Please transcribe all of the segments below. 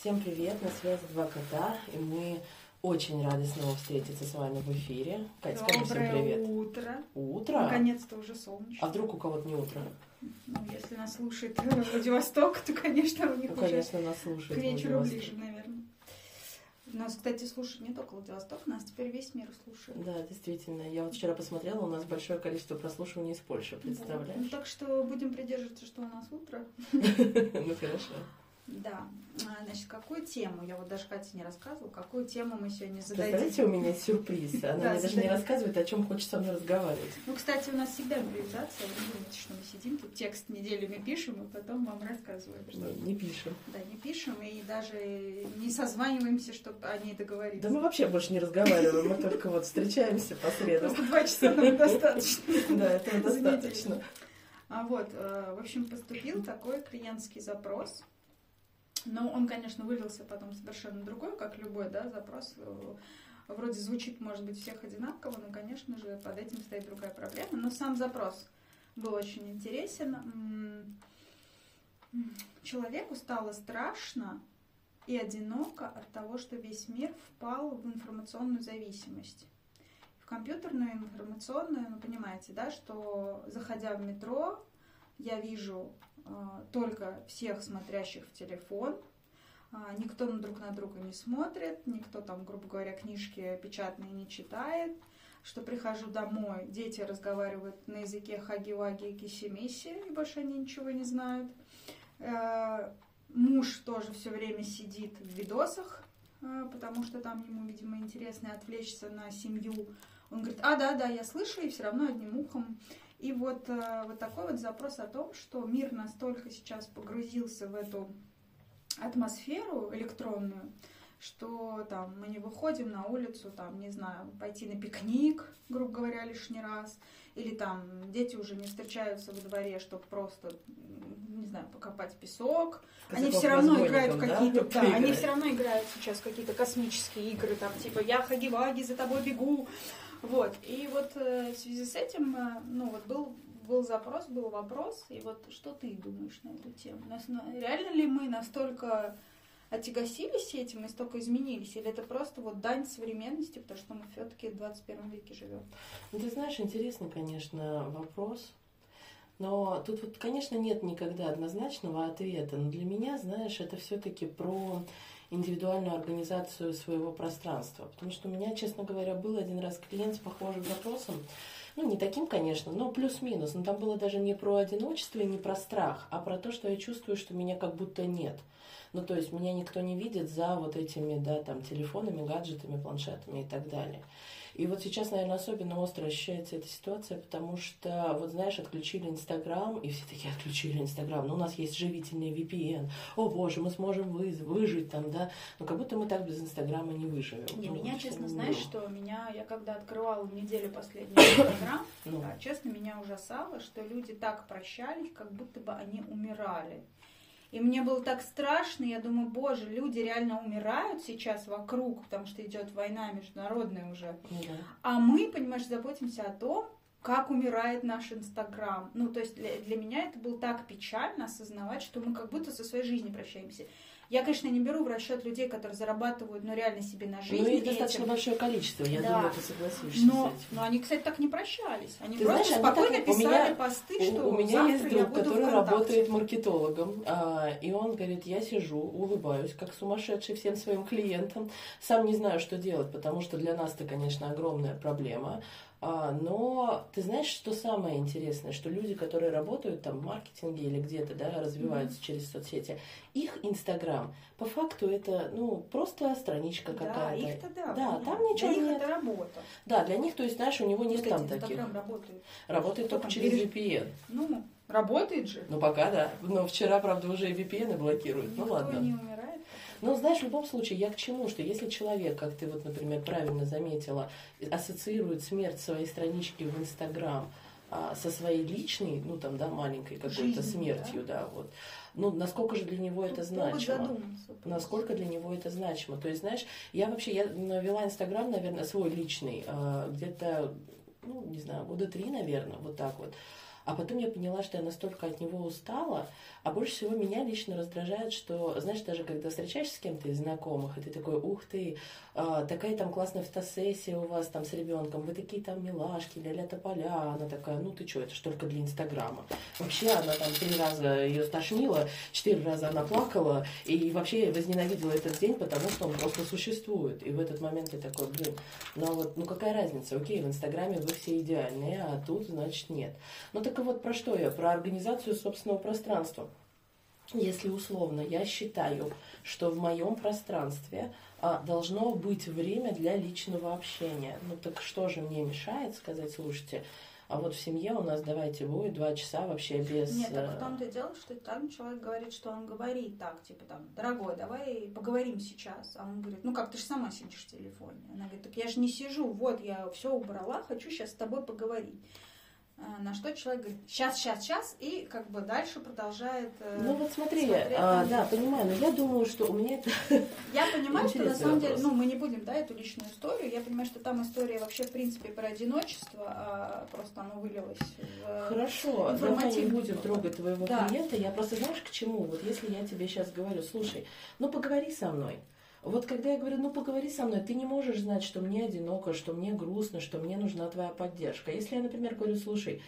Всем привет, на связи Два Кота, и мы очень рады снова встретиться с вами в эфире. Катя, скажи всем привет. утро. Утро? Наконец-то уже солнечно. А вдруг у кого-то не утро? Ну, если нас слушает Владивосток, то, конечно, у них Ну, уже конечно, нас к слушают. вечеру ближе, наверное. Нас, кстати, слушает не только Владивосток, нас теперь весь мир слушает. Да, действительно. Я вот вчера посмотрела, у нас большое количество прослушиваний из Польши. Ну, представляешь? так что будем придерживаться, что у нас утро. Ну, хорошо. Да. А, Значит, какую тему, я вот даже Кате не рассказывала, какую тему мы сегодня Представляете, зададим. у меня сюрприз. Она Да, мне даже не рассказывает, о чем хочет со мной разговаривать. Ну, кстати, у нас всегда импровизация. Вы не думайте, что мы сидим тут, текст неделями пишем, и потом вам рассказываем. Что... Не, не пишем. Да, не пишем и даже не созваниваемся, чтобы о ней договориться. Да мы вообще больше не разговариваем, мы только вот встречаемся по средам. Просто два часа нам достаточно. Да, этого неделю. достаточно. А вот, э, в общем, поступил такой клиентский запрос. Но он, конечно, вылился потом совершенно другой, как любой, да, запрос. Э, Вроде звучит, может быть, всех одинаково, но, конечно же, под этим стоит другая проблема. Но сам запрос был очень интересен. Человеку стало страшно и одиноко от того, что весь мир впал в информационную зависимость. В компьютерную информационную, ну, понимаете, да, что заходя в метро, я вижу только всех смотрящих в телефон, а, никто друг на друга не смотрит, никто там, грубо говоря, книжки печатные не читает, что прихожу домой, дети разговаривают на языке хаги-ваги и киси-миси, и больше они ничего не знают. Э, Муж тоже все время сидит в видосах, э, потому что там ему, видимо, интересно отвлечься на семью. Он говорит, а, да, да, я слышу, и все равно одним ухом. И вот, э, вот такой вот запрос о том, что мир настолько сейчас погрузился в эту атмосферу электронную, что там мы не выходим на улицу, там, не знаю, пойти на пикник, грубо говоря, лишний раз, или там дети уже не встречаются во дворе, чтобы просто, не знаю, покопать песок. Они Казаков все равно играют в да, какие-то, да, они поиграть? все равно играют сейчас какие-то космические игры, там, типа я хаги-ваги, за тобой бегу. Вот. И вот э, в связи с этим, э, ну, вот был был запрос, был вопрос, и вот что ты думаешь на эту тему? Нас- на- реально ли мы настолько отягосились этим и столько изменились, или это просто вот дань современности, потому что мы все-таки в 21 веке живем? Ну, ты знаешь, интересный, конечно, вопрос. Но тут вот, конечно, нет никогда однозначного ответа. Но для меня, знаешь, это все-таки про индивидуальную организацию своего пространства. Потому что у меня, честно говоря, был один раз клиент с похожим запросом. Ну, не таким, конечно, но плюс-минус. Но там было даже не про одиночество и не про страх, а про то, что я чувствую, что меня как будто нет. Ну, то есть меня никто не видит за вот этими, да, там, телефонами, гаджетами, планшетами и так далее. И вот сейчас, наверное, особенно остро ощущается эта ситуация, потому что, вот знаешь, отключили Инстаграм, и все такие отключили Инстаграм. Ну, у нас есть живительный VPN. О, боже, мы сможем вы- выжить там, да. Но как будто мы так без Инстаграма не выживем. Не, Ну, меня, честно, знаешь, равно. что меня, я когда открывала неделю последний Инстаграм, Ну, а, честно, меня ужасало, что люди так прощались, как будто бы они умирали. И мне было так страшно, я думаю, боже, люди реально умирают сейчас вокруг, потому что идет война международная уже. ну да. А мы, понимаешь, заботимся о том, как умирает наш Инстаграм. Ну, то есть для, для меня это было так печально осознавать, что мы как будто со своей жизнью прощаемся. Я, конечно, не беру в расчет людей, которые зарабатывают, ну, реально себе на жизнь. Ну, их достаточно большое количество, я Да. думаю, ты согласишься Но, с этим. но они, кстати, так не прощались. Они Ты просто знаешь, спокойно так- у писали меня- посты, что У, у меня есть друг, который ВКонтакте. работает маркетологом, а, и он говорит, я сижу, улыбаюсь, как сумасшедший всем своим клиентам, сам не знаю, что делать, потому что для нас это, конечно, огромная проблема. А, но ты знаешь, что самое интересное, что люди, которые работают там в маркетинге или где-то, да, развиваются через соцсети, их Инстаграм, по факту это, ну, просто страничка Да, какая-то. их-то да. Да, понятно. там ничего Для них нет. это работа. Да, для них, то есть, знаешь, у него нет Кстати, там таких. Инстаграм работает. Работает Что только через переж- VPN. Ну, работает же. Ну, пока да. Но вчера, правда, уже и VPN блокируют. Ну, Никто ладно. не умирает. Но знаешь, в любом случае, я к чему? Что если человек, как ты вот, например, правильно заметила, ассоциирует смерть своей странички в Инстаграм а, со своей личной, ну там, да, маленькой какой-то смертью, да. вот. Ну, насколько же для него это значимо? Насколько для него это значимо? То есть, знаешь, я вообще, я вела Инстаграм, наверное, свой личный, а, где-то, ну, не знаю, года три, наверное, вот так вот. А потом я поняла, что я настолько от него устала, а больше всего меня лично раздражает, что, знаешь, даже когда встречаешься с кем-то из знакомых, и ты такой, ух ты, а, такая там классная фотосессия у вас там с ребенком, вы такие там милашки, ля-ля тополя, она такая, ну ты что, это ж только для Инстаграма. Вообще она там три раза ее стошнила, четыре раза она плакала, и вообще возненавидела этот день, потому что он просто существует. И в этот момент я такой, блин, ну вот, ну какая разница, окей, в Инстаграме вы все идеальные, а тут, значит, нет. Ну так вот про что я? Про организацию собственного пространства. Если условно я считаю, что в моем пространстве а, должно быть время для личного общения, ну так что же мне мешает сказать, слушайте, а вот в семье у нас давайте будет два часа вообще без... Нет, так в том-то и дело, что там человек говорит, что он говорит так, типа там, дорогой, давай поговорим сейчас. А он говорит, ну как, ты же сама сидишь в телефоне. Она говорит, так я же не сижу, вот я все убрала, хочу сейчас с тобой поговорить. А, на что человек говорит, сейчас, сейчас, сейчас, и как бы дальше продолжает. Э, ну вот смотри, а, да, понимаю, но я думаю, что у меня это. Я понимаю, что на самом деле, ну мы не будем, да, эту личную историю. Я понимаю, что там история вообще в принципе про одиночество, а просто оно вылилось в. Хорошо, давай не будем трогать твоего да. клиента. Я просто знаешь к чему? Вот если я тебе сейчас говорю, слушай, ну поговори со мной. Вот когда я говорю, ну поговори со мной, ты не можешь знать, что мне одиноко, что мне грустно, что мне нужна твоя поддержка. Если я, например, говорю, слушай,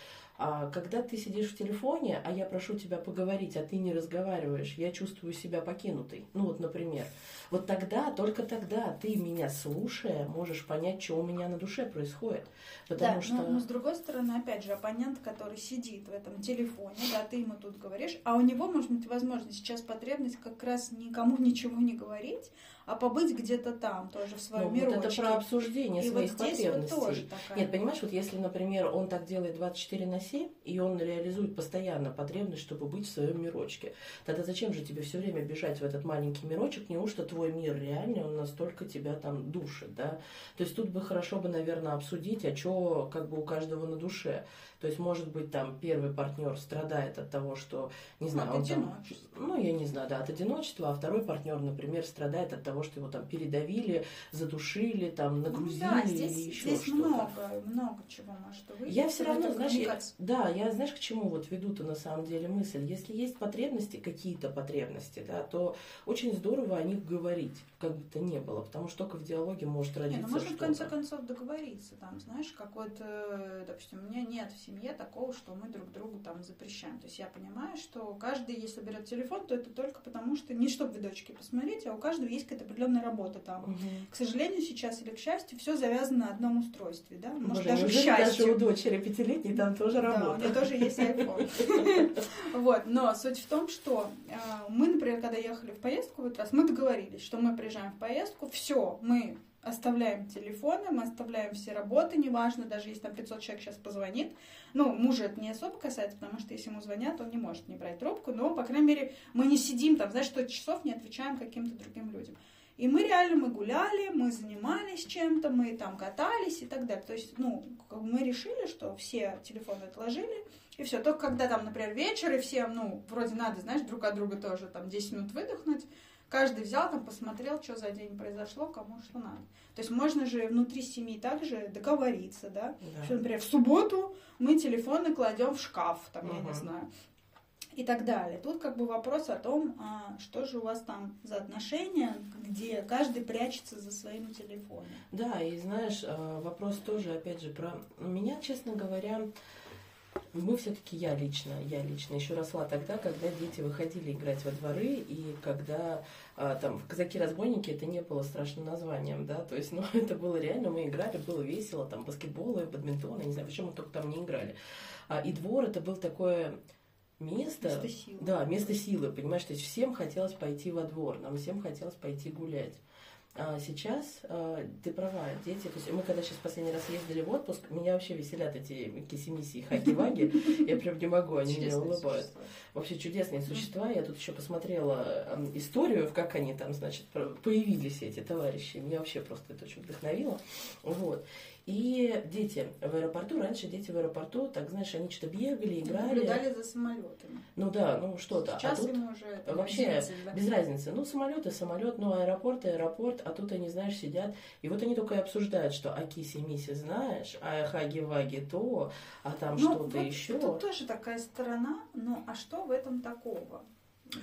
а когда ты сидишь в телефоне, а я прошу тебя поговорить, а ты не разговариваешь, я чувствую себя покинутой. Ну вот, например. Вот тогда, только тогда ты меня слушая, можешь понять, что у меня на душе происходит. Потому да, что... но, но с другой стороны, опять же, оппонент, который сидит в этом телефоне, да, ты ему тут говоришь, а у него может быть возможность сейчас потребность как раз никому ничего не говорить, а побыть где-то там, тоже в своем ну, мирочке. Вот это про обсуждение и своих вот потребностей. Вот тоже такая... Нет, понимаешь, вот если, например, он так делает 24 на 7, и он реализует постоянно потребность, чтобы быть в своем мирочке, тогда зачем же тебе все время бежать в этот маленький мирочек? Неужто твой мир реальный, он настолько тебя там душит, да? То есть тут бы хорошо бы, наверное, обсудить, а что как бы у каждого на душе. То есть, может быть, там первый партнер страдает от того, что, не знаю, от он там, ну, я не знаю, да, от одиночества, а второй партнер, например, страдает от того, что его там передавили, задушили, там, нагрузили ну, да, здесь, или еще здесь что-то. много, много чего может выйти. Я все равно, знаешь, я, да, я, знаешь, к чему вот веду-то на самом деле мысль. Если есть потребности, какие-то потребности, да, то очень здорово о них говорить, как бы то ни было, потому что только в диалоге может родиться не, ну, можно в конце концов договориться, там, знаешь, как вот, э, допустим, у меня нет в семье такого, что мы друг другу там запрещаем. То есть я понимаю, что каждый, если берет телефон, то это только потому, что не чтобы вы дочки посмотреть, а у каждого есть какая-то определенная работа там. Угу. К сожалению, сейчас или к счастью, все завязано на одном устройстве, да? Может, Боже, даже к счастью. Даже у дочери пятилетней там тоже работа. Да, у нее тоже есть iPhone. Вот, но суть в том, что э, мы, например, когда ехали в поездку в этот раз, мы договорились, что мы приезжаем в поездку, все, мы оставляем телефоны, мы оставляем все работы, неважно, даже если там 500 человек сейчас позвонит. Ну, мужа это не особо касается, потому что если ему звонят, он не может не брать трубку, но, по крайней мере, мы не сидим там, знаешь, 100 часов не отвечаем каким-то другим людям. И мы реально, мы гуляли, мы занимались чем-то, мы там катались и так далее. То есть, ну, мы решили, что все телефоны отложили, и все. Только когда там, например, вечер, и все, ну, вроде надо, знаешь, друг от друга тоже там 10 минут выдохнуть, Каждый взял там, посмотрел, что за день произошло, кому что надо. То есть можно же внутри семьи также договориться, да? да. Что, например, в субботу мы телефоны кладем в шкаф, там, угу. я не знаю, и так далее. Тут как бы вопрос о том, а, что же у вас там за отношения, где каждый прячется за своим телефоном. Да, и знаешь, а, вопрос тоже, опять же, про меня, честно говоря, мы все-таки, я лично, я лично еще росла тогда, когда дети выходили играть во дворы, и когда а, там казаки-разбойники это не было страшным названием, да, то есть, ну, это было реально, мы играли, было весело, там, баскетбол и бадминтон, я не знаю, почему мы только там не играли. А, и двор это был такое место, место силы. да, место силы, понимаешь, то есть всем хотелось пойти во двор, нам всем хотелось пойти гулять. А сейчас э, ты права, дети, то есть мы когда сейчас последний раз ездили в отпуск, меня вообще веселят эти киси-миси и хаги-ваги, я прям не могу, они меня улыбают. Вообще чудесные существа, я тут еще посмотрела э, историю, как они там, значит, появились эти товарищи, меня вообще просто это очень вдохновило, вот. И дети в аэропорту, раньше дети в аэропорту, так знаешь, они что-то бегали, играли. Наблюдали за самолетами. Ну да, ну что-то. Сейчас а тут им уже вообще без разницы, да. без разницы. Ну, самолет и самолет, ну, аэропорт аэропорт, а тут они, знаешь, сидят. И вот они только и обсуждают, что а киси миси знаешь, а хаги-ваги то, а там Ну, что-то вот еще. Тут тоже такая сторона, ну а что в этом такого?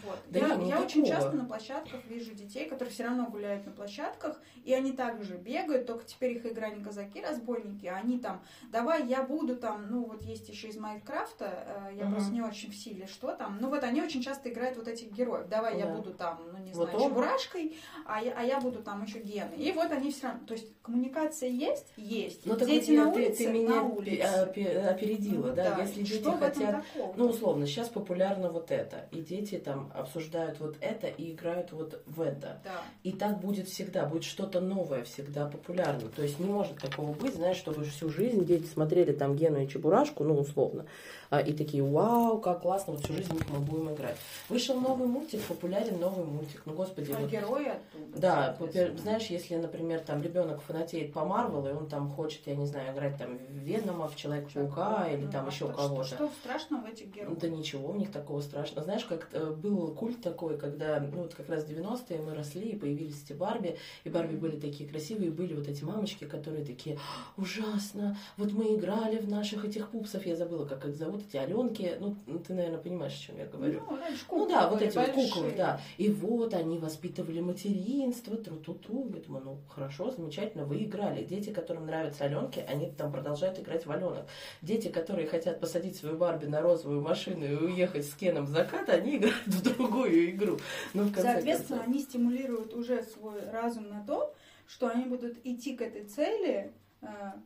Вот. Да я нет, я очень часто на площадках вижу детей, которые все равно гуляют на площадках, и они также бегают, только теперь их игра не казаки, разбойники, а они там, давай я буду там, ну вот есть еще из Майнкрафта, э, я Мгм. просто не очень в силе, что там, ну вот они очень часто играют вот этих героев, давай я Да. буду там, ну не Вот знаю, он. чебурашкой, а я, а я буду там еще гены. И вот они все равно, то есть коммуникация есть? Есть. Так Дети на ты, улице? ты меня на улице. опе- опередила, Ну да, если дети что хотят? Ну, условно, сейчас популярно вот это. И дети там обсуждают вот это и играют вот в это. Да. И так будет всегда, будет что-то новое всегда популярно. То есть не может такого быть, знаешь, чтобы всю жизнь дети смотрели там Гену и Чебурашку, ну, условно, а, и такие, вау, как классно, вот всю жизнь мы будем играть. Вышел новый мультик, популярен новый мультик. Ну, господи, А вот герои оттуда. да, знаешь, если, например, там ребенок фанатеет по Марвел, и он там хочет, я не знаю, играть там в Венома, в Человека-паука или Ну, там а еще что- кого-то. Что, что страшного в этих героях? Да ничего, у них такого страшного. Знаешь, как э, был культ такой, когда, ну вот как раз 90-е мы росли, и появились эти Барби, и Барби были такие красивые, и были вот эти мамочки, которые такие, «А, ужасно, вот мы играли в наших этих пупсов, я забыла, как их зовут, эти Аленки, ну ты, наверное, понимаешь, о чем я говорю. Ну, раньше Ну куклы да, вот эти вот большие. куклы, да. И вот они воспитывали материнство, тру-ту-ту. Я думаю, ну хорошо, замечательно, вы играли. Дети, которым нравятся Аленки, они там продолжают играть в Аленок. Дети, которые хотят посадить свою Барби на розовую машину и уехать с Кеном в закат, они играют в другую игру. Ну, в конце Соответственно, концов. они стимулируют уже свой разум на то, что они будут идти к этой цели,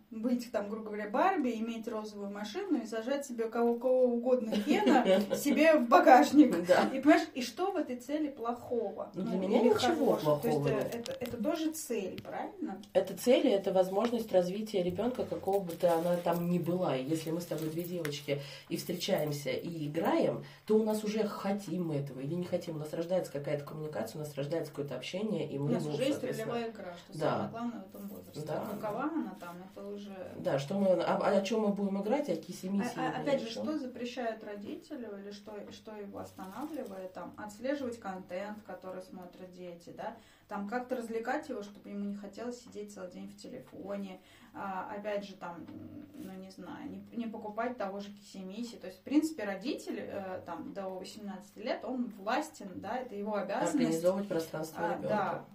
быть там, грубо говоря, Барби, иметь розовую машину и сажать себе кого, кого угодно Гена себе в багажник. Да. И понимаешь, и что в этой цели плохого? Ну, для меня или ничего хорошего? То плохого есть нет. э, это, это тоже цель, правильно? Это цели, это возможность развития ребенка, какого бы то она там ни была. И если мы с тобой две девочки и встречаемся, и играем, то у нас уже хотим мы этого или не хотим. У нас рождается какая-то коммуникация, у нас рождается какое-то общение, и У мы, нас ну, уже есть ролевая игра, что Да. самое главное в этом возрасте. Да. Какова она там, это уже... Да, что мы, а, а о чем мы будем играть, о киси А- а- опять же, что запрещает родителю или что, что его останавливает, там, отслеживать контент, который смотрят дети, да, там как-то развлекать его, чтобы ему не хотелось сидеть целый день в телефоне, А, опять же, там, ну не знаю, не, не покупать того же кисимиси, то есть, в принципе, родитель э, там до 18 лет, он властен, да, это его обязанность. Организовывать пространство А, ребенка. да.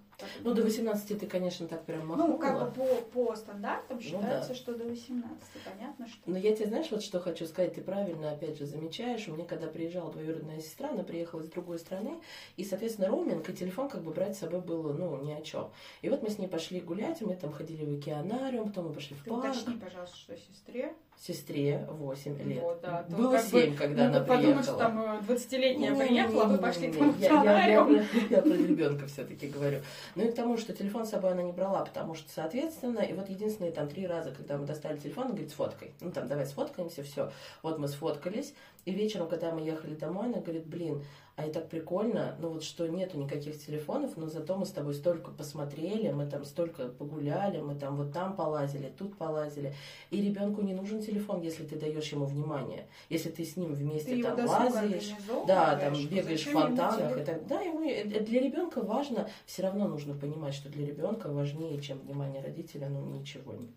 Ну, до 18 ты, конечно, так прям махнула. Ну, как бы по, по стандартам Ну считается, да. что до 18, понятно, что... Но я тебе знаешь, вот что хочу сказать, ты правильно, опять же, замечаешь. Мне когда приезжала двоюродная сестра, она приехала из другой страны, и, соответственно, роуминг и телефон как бы брать с собой было, ну, ни о чем. И вот мы с ней пошли гулять, мы там ходили в океанариум, потом мы пошли в Ты парк. уточни, пожалуйста, что сестре. Сестре 8 лет. Вот, да, то было как бы 7, когда она Могут подумать, что приехала. там э, 20-летняя Не-не-не-не-не-не. приехала, вы пошли там Я- я- я про- Я про ребенка все-таки говорю. Ну и к тому, что телефон с собой она не брала, потому что, соответственно, и вот единственные там три раза, когда мы достали телефон, она говорит, сфоткай. Ну там, давай сфоткаемся, все. Вот мы сфоткались, и вечером, когда мы ехали домой, она говорит, блин, а и так прикольно, ну вот что нету никаких телефонов, но зато мы с тобой столько посмотрели, мы там столько погуляли, мы там вот там полазили, тут полазили. И ребенку не нужен телефон, если ты даешь ему внимание. Если ты с ним Ты вместе его там лазишь, да, там бегаешь в фонтанах так да, ему э, для ребенка важно, все равно нужно понимать, что для ребенка важнее, чем внимание родителя, ну ничего нет.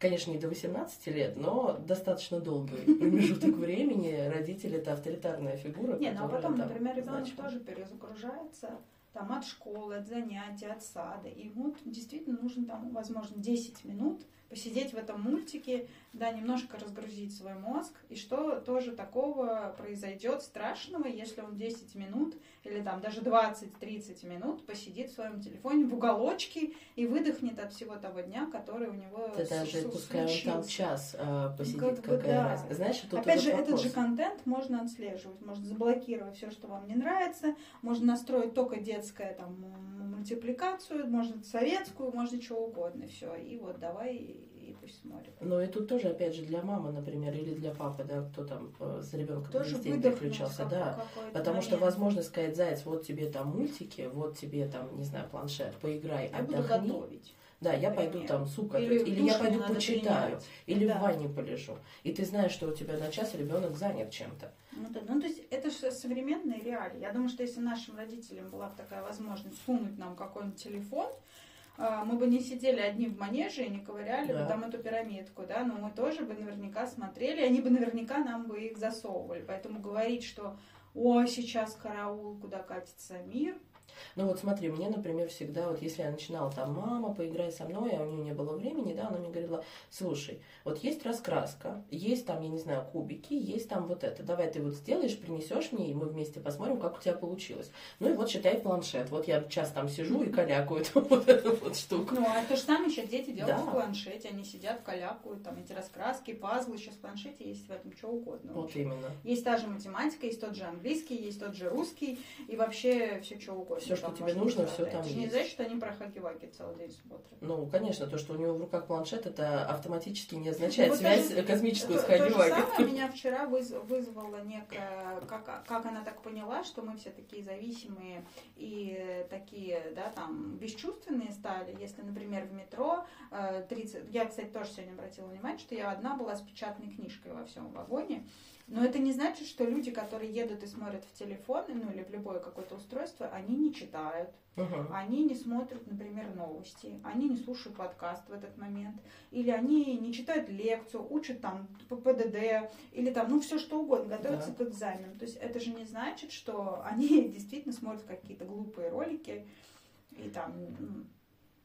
Конечно, не до 18 лет, но достаточно долгий промежуток времени родитель это авторитарная фигура. Не, ну а потом, например, ребенок тоже перезагружается там от школы, от занятий, от сада. И ему действительно нужно там, возможно, 10 минут посидеть в этом мультике, да, немножко разгрузить свой мозг. И что тоже такого произойдет страшного, если он 10 минут или там даже 20-30 минут посидит в своем телефоне в уголочке и выдохнет от всего того дня, который у него Да даже пускай он там час э, посидит, Как бы какая да. разница. Знаешь, тут Опять же, этот вопрос. же контент можно отслеживать, можно заблокировать все, что вам не нравится, можно настроить только детское там мультипликацию, можно советскую, можно чего угодно, все. И вот давай и, пусть смотрит. Но и тут тоже, опять же, для мамы, например, или для папы, да, кто там э, с ребенком Тоже переключался, да. Потому что момент. возможно сказать, заяц, вот тебе там мультики, вот тебе там, не знаю, планшет, поиграй, Я буду отдохни. готовить. Да, я Например. пойду там сука, Или или, я пойду почитаю, принять. или Да. в ванне полежу. И ты знаешь, что у тебя на час ребенок занят чем-то. Ну, да, ну, то есть это же современные реалии. Я думаю, что если нашим родителям была бы такая возможность сунуть нам какой-нибудь телефон, а, мы бы не сидели одни в манеже и не ковыряли Да. бы там эту пирамидку, да, но мы тоже бы наверняка смотрели, они бы наверняка нам бы их засовывали. Поэтому говорить, что о, сейчас караул, куда катится мир, Ну вот смотри, мне, например, всегда, вот если я начинала там, мама, поиграй со мной, а у нее не было времени, да, она мне говорила, слушай, вот есть раскраска, есть там, я не знаю, кубики, есть там вот это, давай ты вот сделаешь, принесешь мне, и мы вместе посмотрим, как у тебя получилось. Ну и вот считай планшет, вот я час там сижу и калякаю эту вот эту вот штуку. Ну, а то же самое сейчас дети делают Да. в планшете. Они сидят, калякают, там эти раскраски, пазлы. Сейчас в планшете есть в этом что угодно. Вот именно. Есть та же математика, есть тот же английский, есть тот же русский, и вообще все что угодно. Всё, что тебе нужно, всё там же не есть. значит, что они про хаки-ваки целый день смотрят. Ну, конечно, то, что у него в руках планшет, это автоматически не означает Вот связь космическую с самое меня вчера выз- вызвало некое, как, она так поняла, что мы все такие зависимые и такие, да, там, бесчувственные стали. Если, например, в метро э, 30... Я, кстати, тоже сегодня обратила внимание, что я одна была с печатной книжкой во всем вагоне. Но это не значит, что люди, которые едут и смотрят в телефон, ну или в любое какое-то устройство, они не читают. Мгм. Они не смотрят, например, новости, они не слушают подкаст в этот момент, или они не читают лекцию, учат там ПДД, или там, ну, все что угодно, готовятся к экзамену. То есть это же не значит, что они действительно смотрят какие-то глупые ролики и там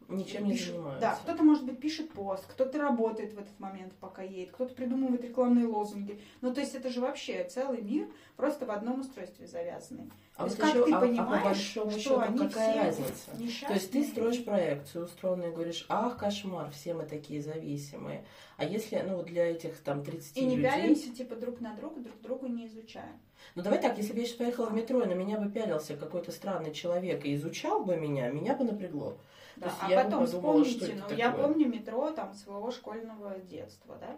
Ничем не пишут- занимаются. Да, кто-то, может быть, пишет пост, кто-то работает в этот момент, пока едет, кто-то придумывает рекламные лозунги. Ну, то есть это же вообще целый мир просто в одном устройстве завязанный. А То вот есть как еще, ты а- а, по понимаешь, большому что счету, они какая все разница? То есть ты несчастные? строишь проекцию устроенную и говоришь, ах, кошмар, все мы такие зависимые. А если, ну, вот для этих там 30 И не людей... пялимся типа друг на друга, друг другу не изучаем. Ну давай так, если бы я сейчас поехала в метро, и на меня бы пялился какой-то странный человек и изучал бы меня, меня бы напрягло. Да, а я потом подумала, вспомните, ну я помню метро там своего школьного детства, да.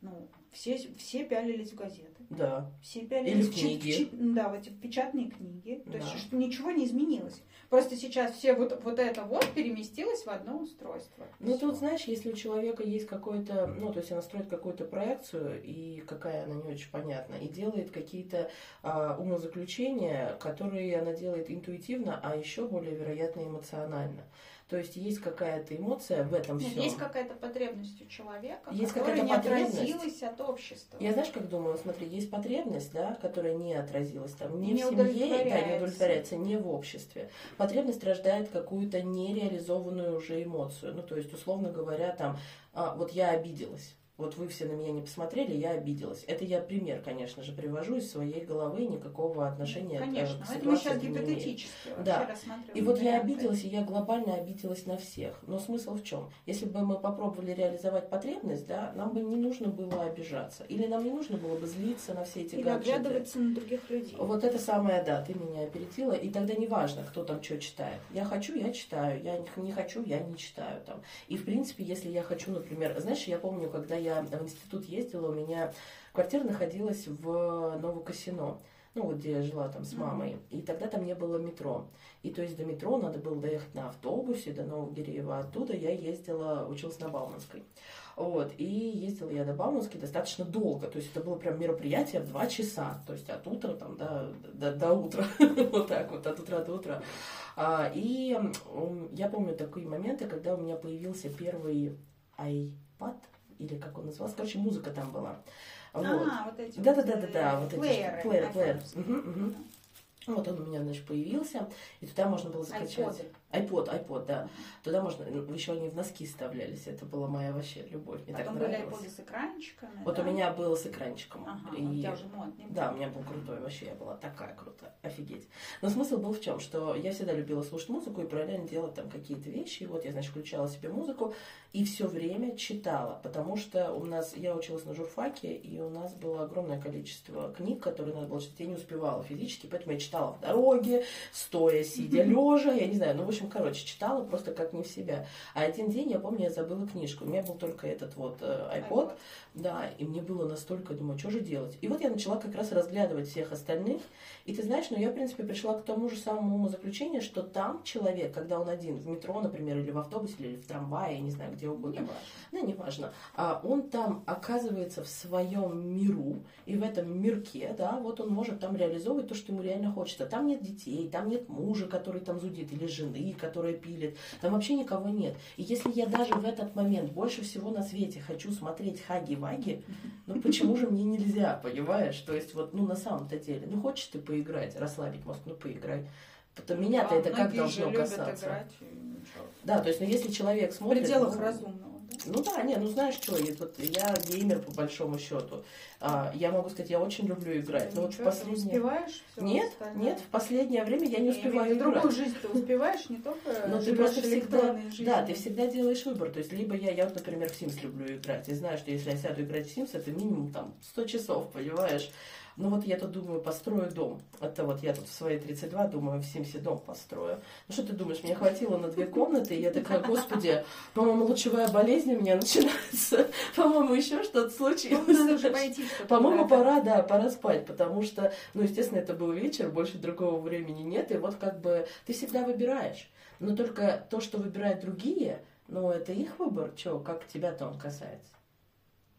Ну, все, все пялились в газеты. Да. Все пялились Или в книги. чи- да, в эти печатные книги. То Да. есть что ничего не изменилось. Просто сейчас все вот, вот это вот переместилось в одно устройство. Ну, Всё. тут, знаешь, если у человека есть какой-то, ну, то есть она строит какую-то проекцию, и какая она не очень понятна, и делает какие-то а, умозаключения, которые она делает интуитивно, а еще более вероятно эмоционально. То есть есть какая-то эмоция в этом всем. есть какая-то потребность у человека, Есть которая не потребность. отразилась от общества. Я знаешь, как думаю, смотри, есть потребность, да, которая не отразилась там ни Не в семье, да, не удовлетворяется. удовлетворяется, не в обществе. Потребность рождает какую-то нереализованную уже эмоцию. Ну, то есть, условно говоря, там, а, вот я обиделась. Вот вы все на меня не посмотрели, я обиделась. Это я пример, конечно же, привожу из своей головы, никакого отношения Конечно, к это мы ситуации сейчас это не имеет. гипотетически Да. И вот я обиделась, и я глобально обиделась на всех. Но смысл в чем? Если бы мы попробовали реализовать потребность, да, нам бы не нужно было обижаться. Или нам не нужно было бы злиться на все эти Или гаджеты. оглядываться на других людей. Вот это самое, да, ты меня опередила, и тогда не важно, кто там что читает. Я хочу, я читаю, я не хочу, я не читаю там. И в принципе, если я хочу, например, знаешь, я помню, когда я в институт ездила, у меня квартира находилась в Новокосино. Ну, вот где я жила там с мамой. И тогда там не было метро. И то есть до метро надо было доехать на автобусе до Новогиреева. Оттуда я ездила, училась на Бауманской. Вот, и ездила я до Бауманской достаточно долго. То есть это было прям мероприятие в два часа. То есть от утра там до, до, до утра. вот так вот, от утра до утра. А, и я помню такие моменты, когда у меня появился первый iPad, или как он назывался, короче, музыка там была. Вот. А, вот эти Да, да, вот, да, да, да, э, вот эти плееры. плеер, плеер. мгм. Вот он у меня, значит, появился, и туда можно было закачать. Айподы. iPod, iPod, да. Туда можно, еще они в носки вставлялись, это была моя вообще любовь, мне Потом так были нравилось. айподы с экранчиками. Вот да? у меня был с экранчиком. Ага, и... у тебя уже модный. Да, у меня был крутой вообще, я была такая крутая, офигеть. Но смысл был в чем, что я всегда любила слушать музыку и параллельно делать там какие-то вещи. И вот я, значит, включала себе музыку и все время читала, потому что у нас, я училась на журфаке, и у нас было огромное количество книг, которые надо было читать, я не успевала физически, поэтому я читала в дороге, стоя, сидя, лежа, я не знаю, ну, в общем, общем, короче, читала просто как не в себя. А один день, я помню, я забыла книжку. У меня был только этот вот э, iPod, iPod. да, и мне было настолько, думаю, что же делать. И вот я начала как раз разглядывать всех остальных. И ты знаешь, ну я, в принципе, пришла к тому же самому заключению, что там человек, когда он один, в метро, например, или в автобусе, или в трамвае, я не знаю, где угодно. Не. Да, неважно. А он там оказывается в своем миру, и в этом мирке, да, вот он может там реализовывать то, что ему реально хочется. Там нет детей, там нет мужа, который там зудит, или жены, которая пилит. Там вообще никого нет. И если я даже в этот момент больше всего на свете хочу смотреть хаги-ваги, ну почему же мне нельзя, понимаешь? То есть вот, ну на самом-то деле, ну хочешь ты поиграть, расслабить мозг, ну поиграй. Потом меня-то А это как должно касаться? играть. Да, то есть, ну если человек В смотрит... пределах ну, разумного? Ну да, не, ну знаешь что, и вот я геймер по большому счету. А, я могу сказать, я очень люблю играть. Но вот в Ничего, ты последнее... успеваешь Нет, остальное? нет, в последнее время я не Я успеваю играть. другую жизнь ты успеваешь, не только Но ты просто всегда, жизнью. да, ты всегда делаешь выбор. То есть, либо я, я вот, например, в Sims люблю играть. И знаю, что если я сяду играть в Sims, это минимум там 100 часов, понимаешь? Ну вот я тут думаю, построю дом. Это вот я тут в свои 32 думаю, в Симсе дом построю. Ну что ты думаешь, мне хватило на две комнаты, и я такая, господи, по-моему, лучевая болезнь у меня начинается. По-моему, еще что-то случилось. Ну. По-моему, пора, да, пора спать, потому что, ну, естественно, это был вечер, больше другого времени нет, и вот как бы ты всегда выбираешь. Но только то, что выбирают другие, ну, это их выбор, что, как тебя-то он касается.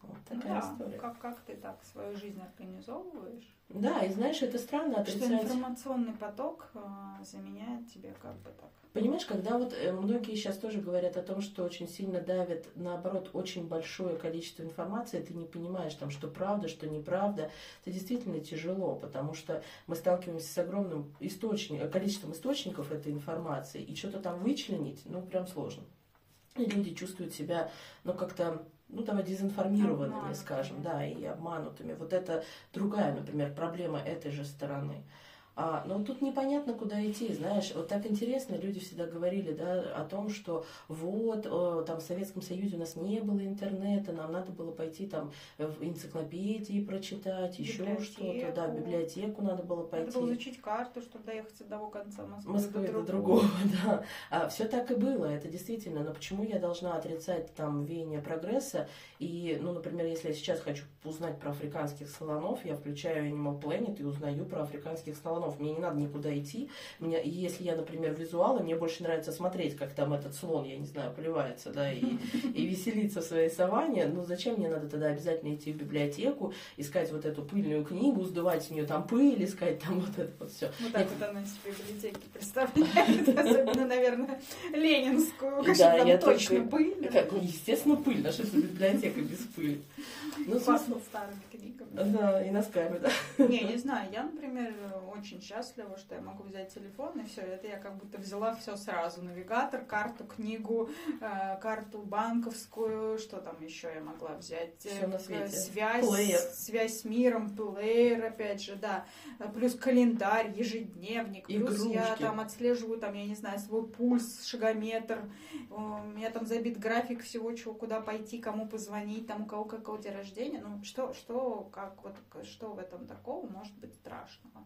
Вот Ну такая да, история. как, как ты так свою жизнь организовываешь? Да, и знаешь, это странно Что отрицать. информационный поток а, заменяет тебе как бы так. Понимаешь, когда вот э, многие сейчас тоже говорят о том, что очень сильно давит, наоборот, очень большое количество информации, ты не понимаешь, там, что правда, что неправда, это действительно тяжело, потому что мы сталкиваемся с огромным источник, количеством источников этой информации, и что-то там вычленить, ну, прям сложно. И люди чувствуют себя, ну, как-то, ну, давай, дезинформированными, Обманутыми. скажем, да, и обманутыми. Вот это другая, например, проблема этой же стороны. А, но тут непонятно, куда идти, знаешь, вот так интересно, люди всегда говорили, да, о том, что вот, э, там в Советском Союзе у нас не было интернета, нам надо было пойти там в энциклопедии прочитать, еще что-то, да, в Библиотеку. надо было пойти. Надо было изучить карту, чтобы доехать с одного конца Москвы, Москвы до другого, да. А, все так и было, это действительно. Но почему я должна отрицать там веяние прогресса? И, ну, например, если я сейчас хочу узнать про африканских слонов, я включаю Animal Planet и узнаю про африканских слонов. Мне не надо никуда идти. И если я, например, визуалы, мне больше нравится смотреть, как там этот слон, я не знаю, поливается, да, и, и веселиться в своей саванне. Ну, зачем мне надо тогда обязательно идти в библиотеку, искать вот эту пыльную книгу, сдувать с нее там пыль, искать там вот это вот все. Вот так вот она себе библиотеки представляет, особенно, наверное, ленинскую, Да, конечно, там я точно пыль. Естественно, пыль. Наша библиотека без пыли. Ну, Пахнет старыми книгами. да, и носками, да. Не, не знаю, я, например, очень счастлива, что я могу взять телефон, и все, это я как будто взяла все сразу. Навигатор, карту, книгу, э, карту банковскую, что там еще я могла взять? На Э, свете. Связь, Плеер. связь с миром, плеер, опять же, да. Э, Плюс календарь, ежедневник, плюс я Игрушки. там отслеживаю, там, я не знаю, свой пульс, шагометр, у меня там забит график всего, чего, куда пойти, кому позвонить, там у кого какого день рождения. Ну, что, что, как, вот, что в этом такого может быть страшного?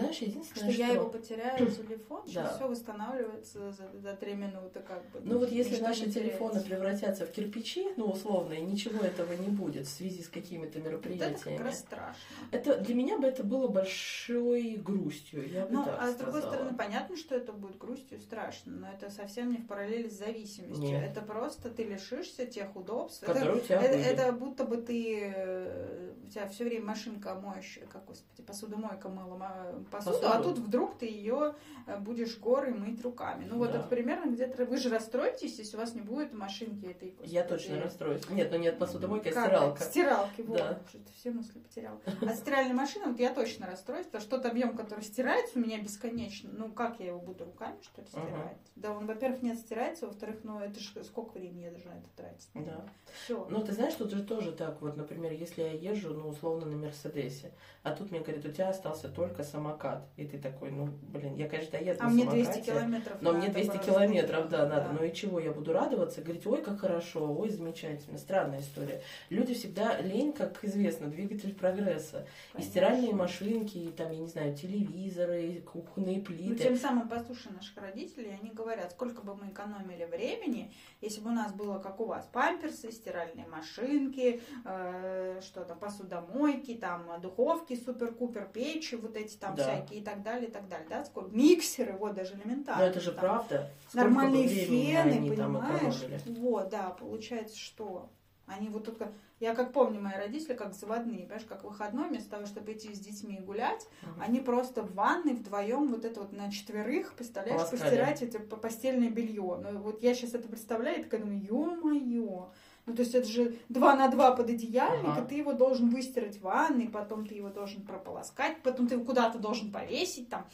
Знаешь, Что единственное, я его потеряю, телефон, Да. сейчас все восстанавливается за, за три минуты, как бы. Ну вот если наши телефоны превратятся в кирпичи, ну условно, и ничего этого не будет в связи с какими-то Вот это как мероприятиями. раз страшно. Это для меня бы это было большой грустью, я бы Ну, а с другой сказала. стороны, понятно, что это будет грустью и страшно, но это совсем не в параллели с зависимостью. Нет. Это просто ты лишишься тех удобств. Это- которые у тебя Это, были. это будто бы ты э, у тебя все время машинка моющая, как господи, посудомойка мыла ма- посуду, а Посуду. тут вдруг ты ее будешь горы мыть руками. Ну вот Да. это примерно где-то вы же расстроитесь, если у вас не будет машинки этой. Я господи, точно расстроюсь. Нет, ну нет посудомойка, а стиралка. Стиралки, вот. Да. Что-то все мысли потеряла. А стиральная машина, вот я точно расстроюсь, потому что тот объем, который стирается, у меня бесконечно. Ну, как я его буду руками, что ли, Ага. стирать? Да, он, во-первых, не отстирается, во-вторых, ну, это же сколько времени я должна это тратить? Да. Все. Ну, ты знаешь, тут же тоже так, вот, например, если я езжу, ну, условно, на Мерседесе, а тут мне говорят, у тебя остался только самокат. И ты такой, ну, блин, я, конечно, доеду А на мне самокате. 200 километров Но мне надо 200 просто. километров, да, надо. Да. Ну и чего, я буду радоваться, говорить, ой, как хорошо, ой, замечательно. Странная история. Люди всегда, лень, как известно, двигатель прогресса. И Конечно. стиральные машинки, и там, я не знаю, телевизоры, и кухонные Ну, плиты. тем самым послушай наших родителей, они говорят, сколько бы мы экономили времени, если бы у нас было, как у вас, памперсы, стиральные машинки, э, что там, посудомойки, там, духовки, супер-купер, печи, вот эти там Да. всякие и так далее, и так далее, да, сколько, миксеры, вот даже элементарно. Но это же там, правда. Сколько Нормальные фены, понимаешь? Вот, да, получается, что они вот только... Я как помню, мои родители как заводные, понимаешь, как выходной, вместо того, чтобы идти с детьми и гулять, Мгм. они просто в ванной вдвоем вот это вот на четверых, представляешь, Полоскали. постирать это по- постельное белье. Ну вот я сейчас это представляю, и такая думаю, ё-моё. Ну, то есть это же два на два пододеяльник, Ага. и ты его должен выстирать в ванной, потом ты его должен прополоскать, потом ты его куда-то должен повесить там.